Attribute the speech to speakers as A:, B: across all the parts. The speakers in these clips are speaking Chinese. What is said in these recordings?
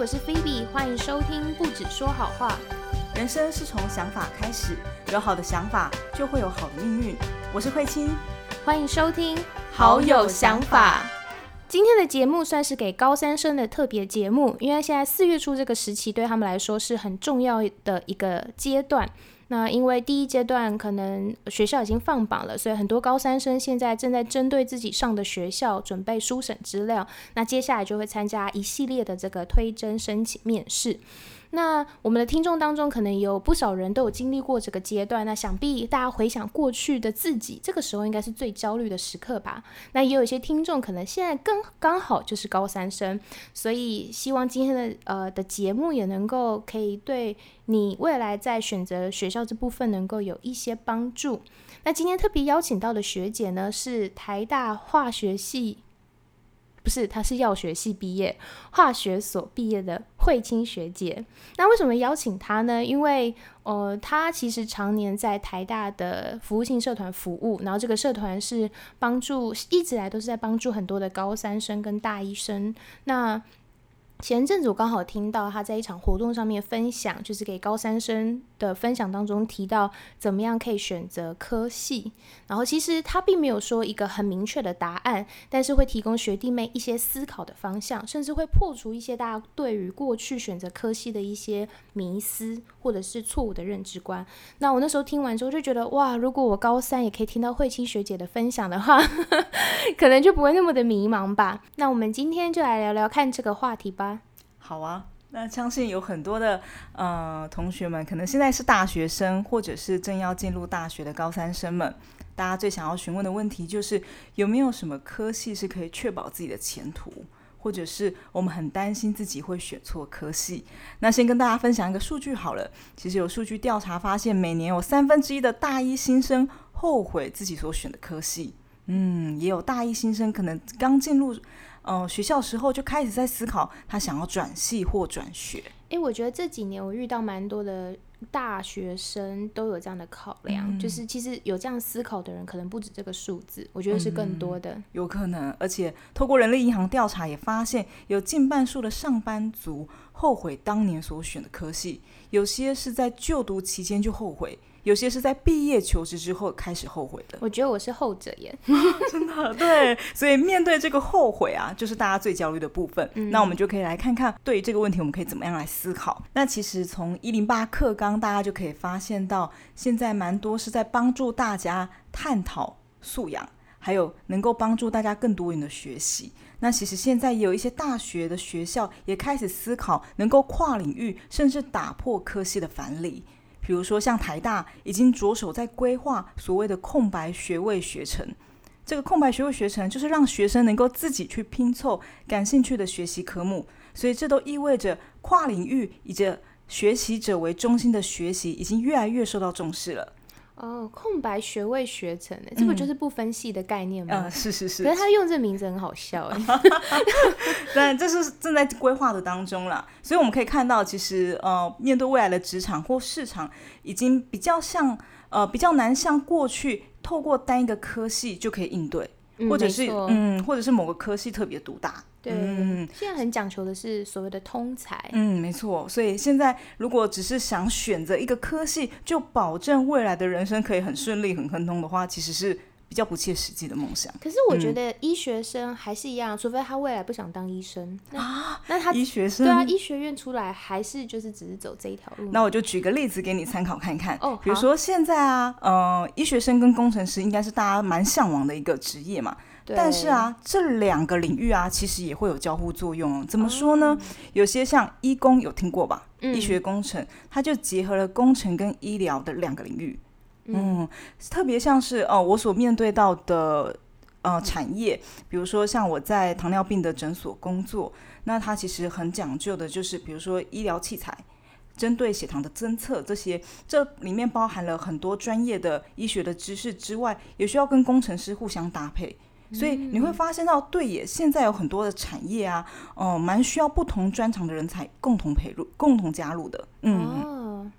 A: 我是菲比，欢迎收听不止说好话。
B: 人生是从想法开始，有好的想法就会有好的命运。我是慧清，
A: 欢迎收听好有想法。今天的节目算是给高三生的特别节目，因为现在四月初这个时期对他们来说是很重要的一个阶段。那因为第一阶段可能学校已经放榜了，所以很多高三生现在正在针对自己上的学校准备书审资料。那接下来就会参加一系列的这个推甄申请面试。那我们的听众当中，可能有不少人都有经历过这个阶段。那想必大家回想过去的自己，这个时候应该是最焦虑的时刻吧？那也有一些听众可能现在刚刚好就是高三生，所以希望今天的呃的节目也能够可以对你未来在选择学校这部分能够有一些帮助。那今天特别邀请到的学姐呢，是台大化学系。不是，她是药学系毕业，化学所毕业的慧清学姐。那为什么邀请她呢？因为呃，她其实常年在台大的服务性社团服务，然后这个社团是帮助一直来都是在帮助很多的高三生跟大一生。那前阵子我刚好听到他在一场活动上面分享，就是给高三生的分享当中提到怎么样可以选择科系。然后其实他并没有说一个很明确的答案，但是会提供学弟妹一些思考的方向，甚至会破除一些大家对于过去选择科系的一些迷思或者是错误的认知观。那我那时候听完之后就觉得，哇，如果我高三也可以听到慧清学姐的分享的话，可能就不会那么的迷茫吧。那我们今天就来聊聊看这个话题吧。
B: 好啊，那相信有很多的呃同学们，可能现在是大学生，或者是正要进入大学的高三生们，大家最想要询问的问题就是有没有什么科系是可以确保自己的前途，或者是我们很担心自己会选错科系。那先跟大家分享一个数据好了，其实有数据调查发现，每年有三分之一的大一新生后悔自己所选的科系，嗯，也有大一新生可能刚进入。嗯，学校时候就开始在思考他想要转系或转学。
A: 哎，我觉得这几年我遇到蛮多的大学生都有这样的考量，就是其实有这样思考的人可能不止这个数字，我觉得是更多的。
B: 有可能，而且透过人力银行调查也发现，有近半数的上班族后悔当年所选的科系，有些是在就读期间就后悔。有些是在毕业求职之后开始后悔的，
A: 我觉得我是后者耶，
B: 真的对，所以面对这个后悔啊，就是大家最焦虑的部分。那我们就可以来看看，对于这个问题，我们可以怎么样来思考？那其实从一零八课纲，大家就可以发现到，现在蛮多是在帮助大家探讨素养，还有能够帮助大家更多元的学习。那其实现在也有一些大学的学校也开始思考，能够跨领域，甚至打破科系的藩篱。比如说，像台大已经着手在规划所谓的空白学位学程。这个空白学位学程就是让学生能够自己去拼凑感兴趣的学习科目，所以这都意味着跨领域以及学习者为中心的学习已经越来越受到重视了。
A: 哦，空白学位学程，这不就是不分系的概念吗？
B: 嗯，是是是。
A: 可是他用这名字很好笑哎。
B: 但这是正在规划的当中了，所以我们可以看到，其实呃，面对未来的职场或市场，已经比较像呃，比较难像过去透过单一个科系就可以应对，或者是嗯，或者是某个科系特别独大。
A: 对，嗯现在很讲求的是所谓的通才。
B: 嗯，没错。所以现在如果只是想选择一个科系，就保证未来的人生可以很顺利、很亨通的话，其实是比较不切实际的梦想。
A: 可是我觉得医学生还是一样，除非他未来不想当医生啊。那他
B: 医学生
A: 对啊，医学院出来还是就是只是走这一条路。
B: 那我就举个例子给你参考看看。哦，比如说现在啊，呃，医学生跟工程师应该是大家蛮向往的一个职业嘛。但是啊，这两个领域啊，其实也会有交互作用。怎么说呢？有些像医工有听过吧？医学工程，它就结合了工程跟医疗的两个领域。嗯，特别像是哦，我所面对到的呃产业，比如说像我在糖尿病的诊所工作，那它其实很讲究的，就是比如说医疗器材，针对血糖的侦测这些，这里面包含了很多专业的医学的知识之外，也需要跟工程师互相搭配。所以你会发现到，对也，现在有很多的产业啊，哦，蛮需要不同专长的人才共同培入、共同加入的。嗯，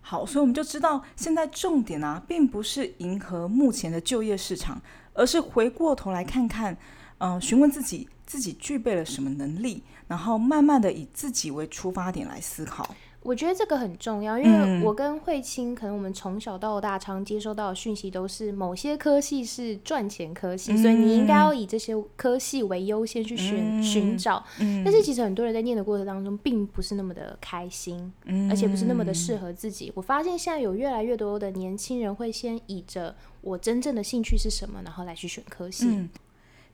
B: 好，所以我们就知道，现在重点啊，并不是迎合目前的就业市场，而是回过头来看看，嗯，询问自己自己具备了什么能力，然后慢慢的以自己为出发点来思考。
A: 我觉得这个很重要，因为我跟慧清，可能我们从小到大常接收到的讯息都是某些科系是赚钱科系，所以你应该要以这些科系为优先去选寻找。但是其实很多人在念的过程当中，并不是那么的开心，而且不是那么的适合自己。我发现现在有越来越多的年轻人会先以着我真正的兴趣是什么，然后来去选科系。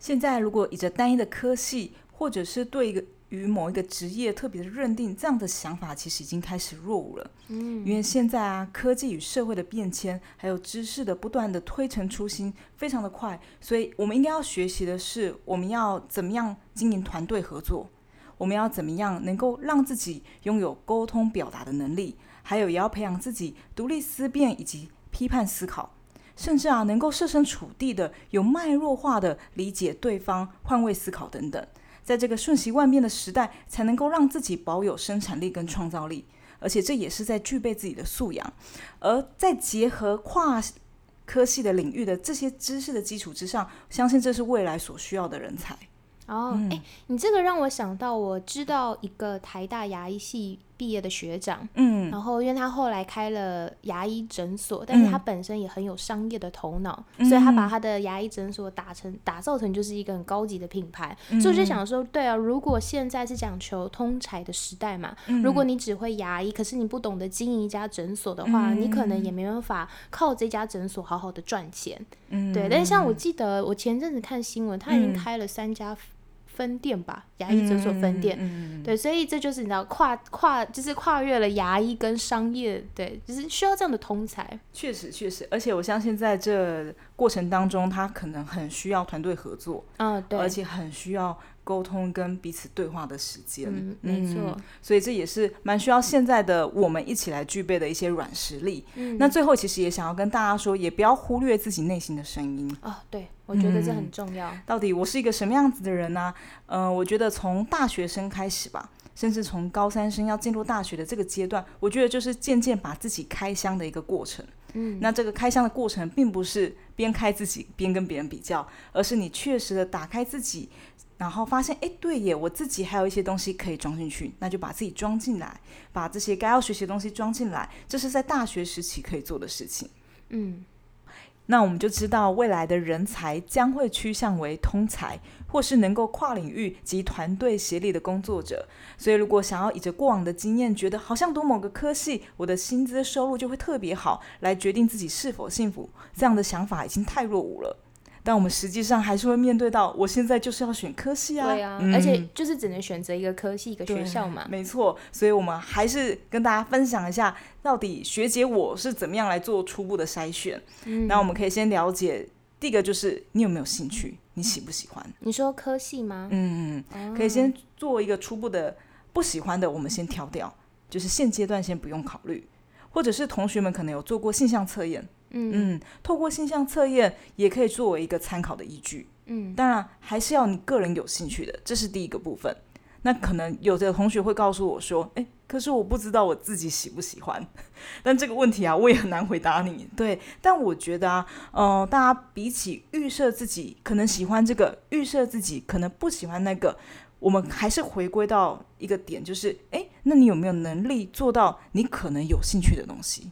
B: 现在如果以着单一的科系，或者是对一个与某一个职业特别的认定，这样的想法其实已经开始落伍了。嗯，因为现在啊，科技与社会的变迁，还有知识的不断的推陈出新，非常的快。所以，我们应该要学习的是，我们要怎么样经营团队合作，我们要怎么样能够让自己拥有沟通表达的能力，还有也要培养自己独立思辨以及批判思考，甚至啊，能够设身处地的有脉络化的理解对方，换位思考等等。在这个瞬息万变的时代，才能够让自己保有生产力跟创造力，而且这也是在具备自己的素养，而在结合跨科系的领域的这些知识的基础之上，相信这是未来所需要的人才。
A: 哦，哎，你这个让我想到，我知道一个台大牙医系。毕业的学长，嗯，然后因为他后来开了牙医诊所，但是他本身也很有商业的头脑，所以他把他的牙医诊所打成打造成就是一个很高级的品牌。所以我就想说，对啊，如果现在是讲求通才的时代嘛，如果你只会牙医，可是你不懂得经营一家诊所的话，你可能也没办法靠这家诊所好好的赚钱。嗯，对。但是像我记得我前阵子看新闻，他已经开了三家。分店吧，牙医诊所分店，对，所以这就是你知道跨跨就是跨越了牙医跟商业，对，就是需要这样的通才。
B: 确实，确实，而且我相信在这过程当中，他可能很需要团队合作，
A: 嗯，对，
B: 而且很需要。沟通跟彼此对话的时间，
A: 嗯，没错，
B: 所以这也是蛮需要现在的我们一起来具备的一些软实力。嗯，那最后其实也想要跟大家说，也不要忽略自己内心的声音
A: 啊。对，我觉得这很重要。
B: 到底我是一个什么样子的人呢？呃，我觉得从大学生开始吧，甚至从高三生要进入大学的这个阶段，我觉得就是渐渐把自己开箱的一个过程。嗯，那这个开箱的过程，并不是边开自己边跟别人比较，而是你确实的打开自己。然后发现，哎，对耶，我自己还有一些东西可以装进去，那就把自己装进来，把这些该要学习的东西装进来，这是在大学时期可以做的事情。嗯，那我们就知道未来的人才将会趋向为通才，或是能够跨领域及团队协力的工作者。所以，如果想要以着过往的经验，觉得好像读某个科系，我的薪资收入就会特别好，来决定自己是否幸福，这样的想法已经太落伍了。但我们实际上还是会面对到，我现在就是要选科系啊，
A: 对啊，而且就是只能选择一个科系一个学校嘛，
B: 没错。所以我们还是跟大家分享一下，到底学姐我是怎么样来做初步的筛选。那我们可以先了解，第一个就是你有没有兴趣，你喜不喜欢？
A: 你说科系吗？
B: 嗯可以先做一个初步的不喜欢的，我们先挑掉，就是现阶段先不用考虑，或者是同学们可能有做过性向测验。嗯嗯，透过性向测验也可以作为一个参考的依据。嗯，当然还是要你个人有兴趣的，这是第一个部分。那可能有的同学会告诉我说：“哎，可是我不知道我自己喜不喜欢。”但这个问题啊，我也很难回答你。对，但我觉得啊，呃，大家比起预设自己可能喜欢这个，预设自己可能不喜欢那个，我们还是回归到一个点，就是：哎，那你有没有能力做到你可能有兴趣的东西？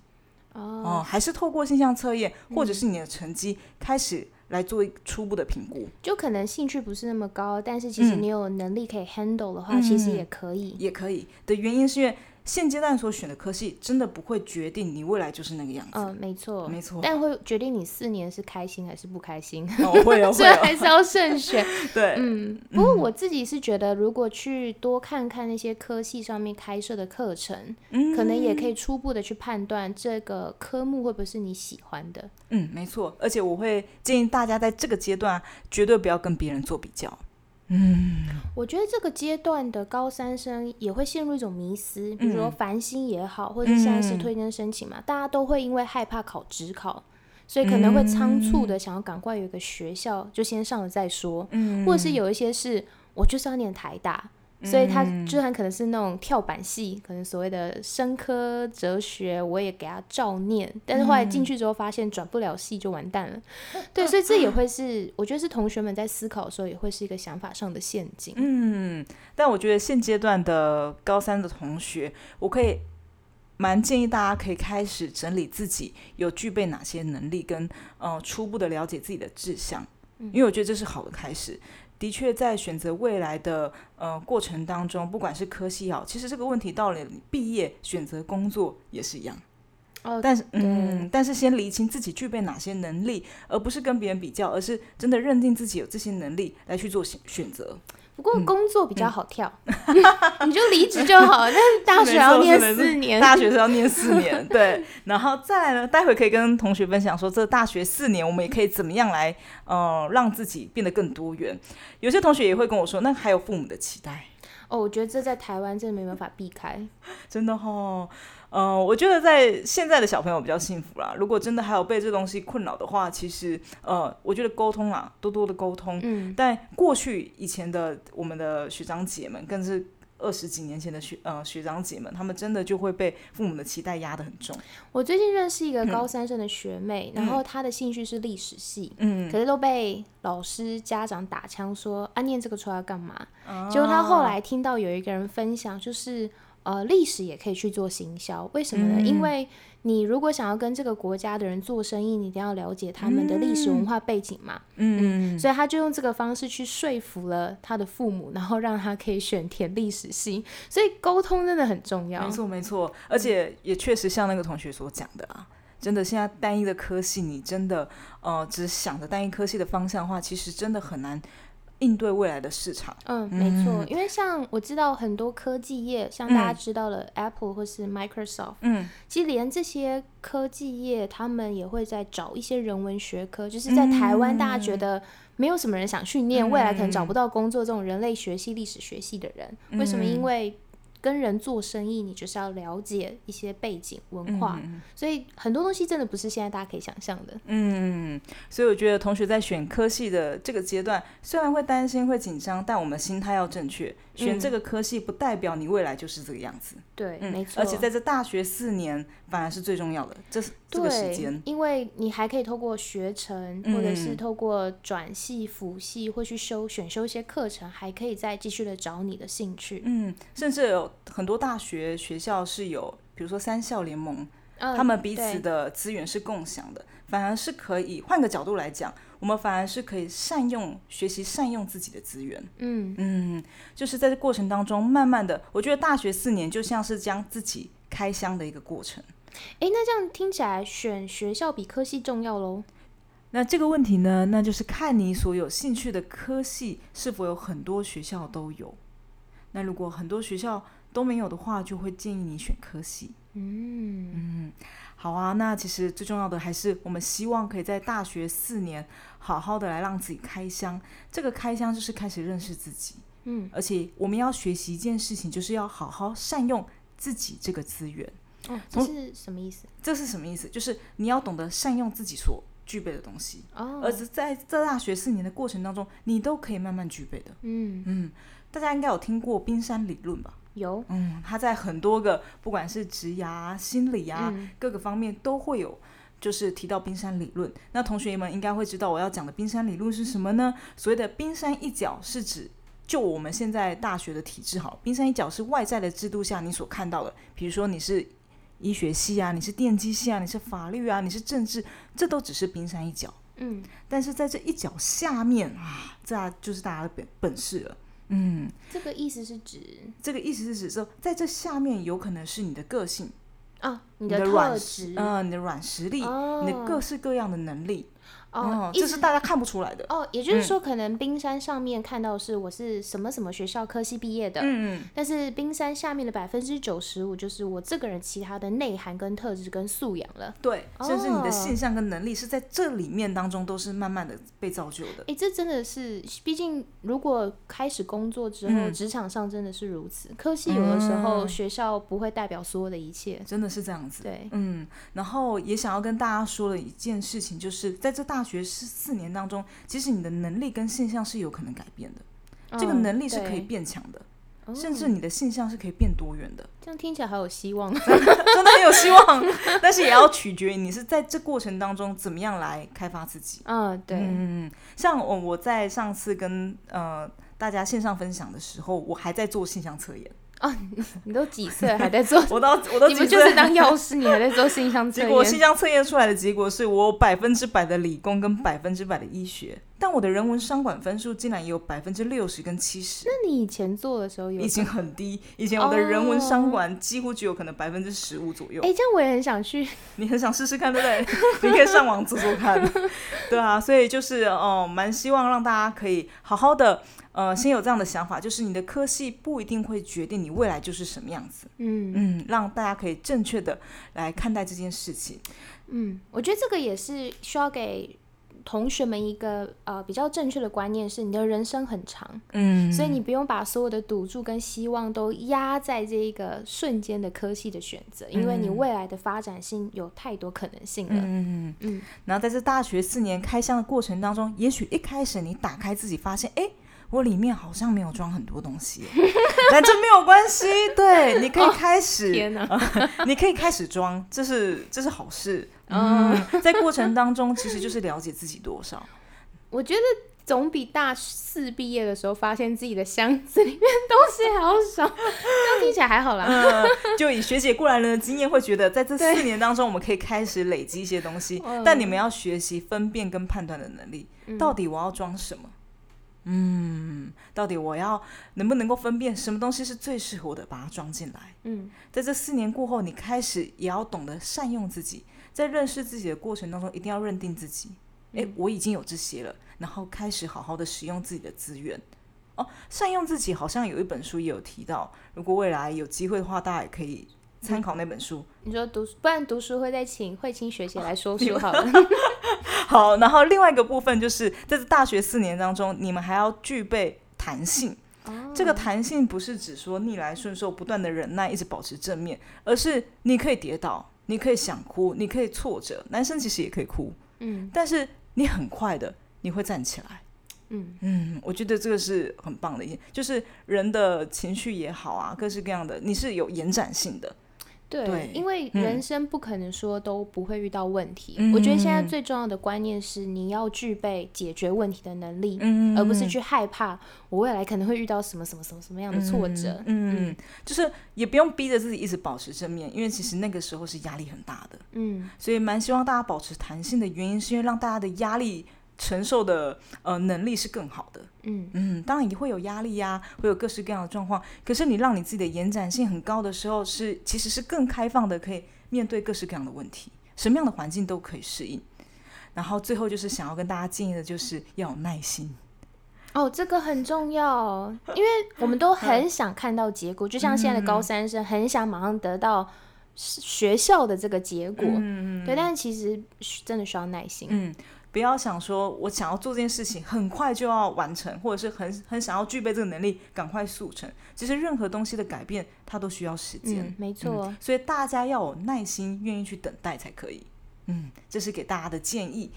B: 哦，还是透过现象测验，或者是你的成绩开始来做初步的评估，
A: 就可能兴趣不是那么高，但是其实你有能力可以 handle 的话，其实也可以，
B: 也可以。的原因是因为。现阶段所选的科系真的不会决定你未来就是那个样子。
A: 嗯，没错，
B: 没错。
A: 但会决定你四年是开心还是不开心。
B: 哦，会哦，
A: 所以还是要慎选。
B: 对，
A: 嗯。不过我自己是觉得，如果去多看看那些科系上面开设的课程，嗯，可能也可以初步的去判断这个科目会不会是你喜欢的。
B: 嗯，没错。而且我会建议大家在这个阶段绝对不要跟别人做比较。
A: 嗯，我觉得这个阶段的高三生也会陷入一种迷思，比如说繁星也好，或者现在是推荐申请嘛，大家都会因为害怕考职考，所以可能会仓促的想要赶快有一个学校就先上了再说，嗯，或者是有一些是我就是要念台大，所以他就很可能是那种跳板系，可能所谓的生科哲学，我也给他照念，但是后来进去之后发现转不了系就完蛋了。对，所以这也会是我觉得是同学们在思考的时候也会是一个想法上的陷阱。
B: 嗯，但我觉得现阶段的高三的同学，我可以蛮建议大家可以开始整理自己有具备哪些能力，跟呃初步的了解自己的志向，因为我觉得这是好的开始。的确，在选择未来的呃过程当中，不管是科系好，其实这个问题到了毕业选择工作也是一样。
A: 哦，
B: 但是嗯，但是先厘清自己具备哪些能力，而不是跟别人比较，而是真的认定自己有这些能力来去做选选择。
A: 不过工作比较好跳，你就离职就好。但是大学要念四年，
B: 大学是要念四年，对。然后再来呢，待会可以跟同学分享说，这大学四年我们也可以怎么样来，呃，让自己变得更多元。有些同学也会跟我说，那还有父母的期待。
A: 哦，我觉得这在台湾真的没办法避开，
B: 真的哈。嗯，我觉得在现在的小朋友比较幸福啦。如果真的还有被这东西困扰的话，其实呃，我觉得沟通啊，多多的沟通。嗯。但过去以前的我们的学长姐们，更是二十几年前的学呃学长姐们，他们真的就会被父母的期待压得很重。
A: 我最近认识一个高三生的学妹，然后她的兴趣是历史系，嗯，可是都被老师家长打枪说啊，念这个出来干嘛？结果她后来听到有一个人分享，就是。呃，历史也可以去做行销，为什么呢？因为你如果想要跟这个国家的人做生意，你一定要了解他们的历史文化背景嘛。嗯，所以他就用这个方式去说服了他的父母，然后让他可以选填历史系。所以沟通真的很重要。
B: 没错，没错，而且也确实像那个同学所讲的啊，真的现在单一的科系，你真的呃只想着单一科系的方向的话，其实真的很难。应对未来的市场，
A: 嗯，没错，因为像我知道很多科技业，像大家知道了 Apple 或是 Microsoft，嗯，其实连这些科技业，他们也会在找一些人文学科，就是在台湾大家觉得没有什么人想训练，未来可能找不到工作这种人类学系、历史学系的人，为什么？因为跟人做生意，你就是要了解一些背景文化，所以很多东西真的不是现在大家可以想象的。
B: 嗯，所以我觉得同学在选科系的这个阶段，虽然会担心、会紧张，但我们心态要正确。选这个科系不代表你未来就是这个样子。
A: 对，没错。
B: 而且在这大学四年，反而是最重要的，这是这个时间，
A: 因为你还可以透过学程，或者是透过转系、辅系，或去修选修一些课程，还可以再继续的找你的兴趣。
B: 嗯，甚至有很多大学学校是有，比如说三校联盟，他们彼此的资源是共享的，反而是可以换个角度来讲。我们反而是可以善用学习，善用自己的资源。嗯嗯，就是在这过程当中，慢慢的，我觉得大学四年就像是将自己开箱的一个过程。
A: 哎，那这样听起来，选学校比科系重要喽？
B: 那这个问题呢，那就是看你所有兴趣的科系是否有很多学校都有。那如果很多学校都没有的话，就会建议你选科系。嗯嗯。好啊，那其实最重要的还是我们希望可以在大学四年好好的来让自己开箱。这个开箱就是开始认识自己，嗯，而且我们要学习一件事情，就是要好好善用自己这个资源。
A: 哦，这是什么意思？
B: 这是什么意思？就是你要懂得善用自己所具备的东西。哦，而是在这大学四年的过程当中，你都可以慢慢具备的。嗯嗯，大家应该有听过冰山理论吧？
A: 有，
B: 嗯，他在很多个不管是职涯、心理啊各个方面都会有，就是提到冰山理论。那同学们应该会知道我要讲的冰山理论是什么呢？所谓的冰山一角是指，就我们现在大学的体制，好，冰山一角是外在的制度下你所看到的，比如说你是医学系啊，你是电机系啊，你是法律啊，你是政治，这都只是冰山一角。嗯，但是在这一角下面啊，这就是大家的本本事了。
A: 嗯，这个意思是指，
B: 这个意思是指说，在这下面有可能是你的个性
A: 啊，你的软实，
B: 嗯，你的软实力，你的各式各样的能力。哦，这是大家看不出来的
A: 哦。也就是说，可能冰山上面看到是我是什么什么学校科系毕业的，嗯嗯，但是冰山下面的百分之九十五就是我这个人其他的内涵跟特质跟素养了。
B: 对，甚至你的现象跟能力是在这里面当中都是慢慢的被造就的。
A: 哎，这真的是，毕竟如果开始工作之后，职场上真的是如此。科系有的时候学校不会代表所有的一切，
B: 真的是这样子。
A: 对，
B: 嗯，然后也想要跟大家说的一件事情，就是在这大。大学四四年当中，其实你的能力跟现象是有可能改变的，这个能力是可以变强的。甚至你的性向是可以变多元的。
A: 这样听起来好有希望，
B: 真的很有希望。但是也要取决于你是在这过程当中怎么样来开发自己。
A: 嗯，对，
B: 嗯，像我我在上次跟呃大家线上分享的时候，我还在做性向测验。
A: 哦，你都几岁还在做？
B: 我都我都
A: 你们就是当药师，你还在做性向测验？
B: 结果性向测验出来的结果是我百分之百的理工跟百分之百的医学，但我的人文商管分数竟然也有百分之六十跟七十。
A: 那你以前做的时候有？
B: 已经很低，以前我的人文商管几乎只有可能百分之十五左右。
A: 哎，这样我也很想去。
B: 你很想试试看，对不对？你可以上网做做看。对啊，所以就是哦，蛮希望让大家可以好好的。呃，先有这样的想法，就是你的科系不一定会决定你未来就是什么样子。嗯嗯，让大家可以正确的来看待这件事情。
A: 嗯，我觉得这个也是需要给同学们一个呃比较正确的观念，是你的人生很长，嗯，所以你不用把所有的赌注跟希望都压在这一个瞬间的科系的选择，因为你未来的发展性有太多可能性了。嗯
B: 嗯嗯。然后在这大学四年开箱的过程当中，也许一开始你打开自己，发现哎。我里面好像没有装很多东西，但这没有关系。对，你可以开始，
A: 天哪，
B: 你可以开始装，这是这是好事。嗯，在过程当中，其实就是了解自己多少。
A: 我觉得总比大四毕业的时候发现自己的箱子里面东西还要少，这样听起来还好啦。
B: 嗯，就以学姐过来人的经验，会觉得在这四年当中，我们可以开始累积一些东西。但你们要学习分辨跟判断的能力，到底我要装什么。嗯，到底我要能不能够分辨什么东西是最适合我的，把它装进来。嗯，在这四年过后，你开始也要懂得善用自己，在认识自己的过程当中，一定要认定自己。哎，我已经有这些了，然后开始好好的使用自己的资源。哦，善用自己好像有一本书也有提到，如果未来有机会的话，大家也可以参考那本书。
A: 你说读，不然读书会再请慧清学姐来说书好了。
B: 好，然后另外一个部分就是在这大学四年当中，你们还要具备弹性。这个弹性不是指说逆来顺受、不断的忍耐、一直保持正面，而是你可以跌倒，你可以想哭，你可以挫折。男生其实也可以哭，嗯，但是你很快的你会站起来。嗯嗯，我觉得这个是很棒的，一点就是人的情绪也好啊，各式各样的，你是有延展性的。
A: 对，因为人生不可能说都不会遇到问题。我觉得现在最重要的观念是，你要具备解决问题的能力，而不是去害怕我未来可能会遇到什么什么什么什么样的挫折。
B: 嗯，就是也不用逼着自己一直保持正面，因为其实那个时候是压力很大的。嗯，所以蛮希望大家保持弹性的原因，是因为让大家的压力。承受的呃能力是更好的，嗯嗯，当然也会有压力呀，会有各式各样的状况。可是你让你自己的延展性很高的时候，是其实是更开放的，可以面对各式各样的问题，什么样的环境都可以适应。然后最后就是想要跟大家建议的，就是要有耐心。
A: 哦，这个很重要，因为我们都很想看到结果，就像现在的高三生很想马上得到学校的这个结果，嗯嗯，对，但是其实真的需要耐心，嗯。
B: 不要想说，我想要做这件事情很快就要完成，或者是很很想要具备这个能力，赶快速成。其实任何东西的改变，它都需要时间。
A: 没错，
B: 所以大家要有耐心，愿意去等待才可以。嗯，这是给大家的建议。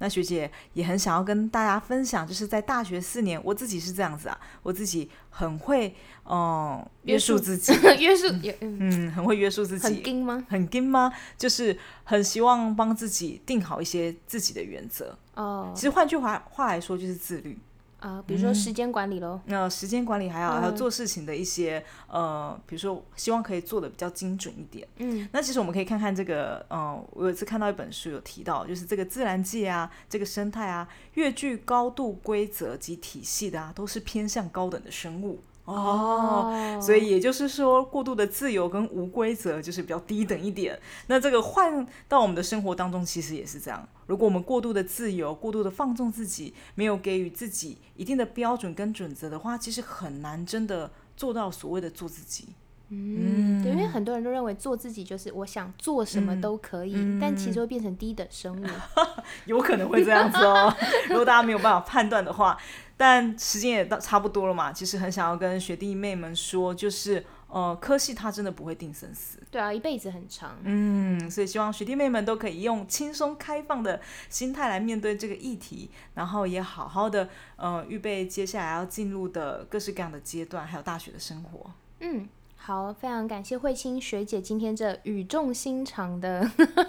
B: 那学姐也很想要跟大家分享，就是在大学四年，我自己是这样子啊，我自己很会，嗯，约束自己，
A: 约束，
B: 嗯，很会约束自己，
A: 很硬吗？
B: 很硬吗？就是很希望帮自己定好一些自己的原则。哦，其实换句话话来说，就是自律。
A: 啊，比如说时间管理喽，
B: 那时间管理还有还有做事情的一些呃，比如说希望可以做的比较精准一点。嗯，那其实我们可以看看这个，嗯，我有一次看到一本书有提到，就是这个自然界啊，这个生态啊，越具高度规则及体系的啊，都是偏向高等的生物。哦，所以也就是说，过度的自由跟无规则就是比较低等一点。那这个换到我们的生活当中，其实也是这样。如果我们过度的自由、过度的放纵自己，没有给予自己一定的标准跟准则的话，其实很难真的做到所谓的做自己。
A: 嗯，对，因为很多人都认为做自己就是我想做什么都可以，但其实会变成低等生物，
B: 有可能会这样子哦。如果大家没有办法判断的话，但时间也到差不多了嘛，其实很想要跟学弟妹们说，就是呃，科系它真的不会定生死。
A: 对啊，一辈子很长。
B: 嗯，所以希望学弟妹们都可以用轻松开放的心态来面对这个议题，然后也好好的呃预备接下来要进入的各式各样的阶段，还有大学的生活。
A: 嗯。好，非常感谢慧清学姐今天这语重心长的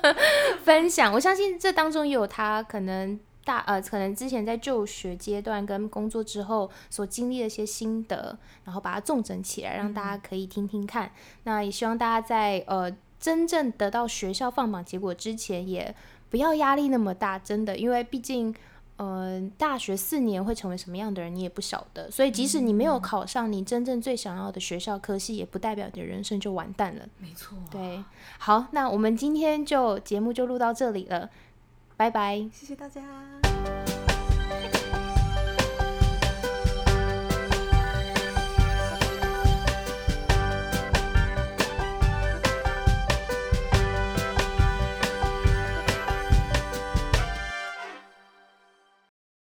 A: 分享。我相信这当中也有她可能大呃，可能之前在就学阶段跟工作之后所经历的一些心得，然后把它重整起来，让大家可以听听看。那也希望大家在呃真正得到学校放榜结果之前，也不要压力那么大，真的，因为毕竟。呃，大学四年会成为什么样的人，你也不晓得。所以，即使你没有考上你真正最想要的学校科系，也不代表你的人生就完蛋了。
B: 没错。
A: 对，好，那我们今天就节目就录到这里了，拜拜，
B: 谢谢大家。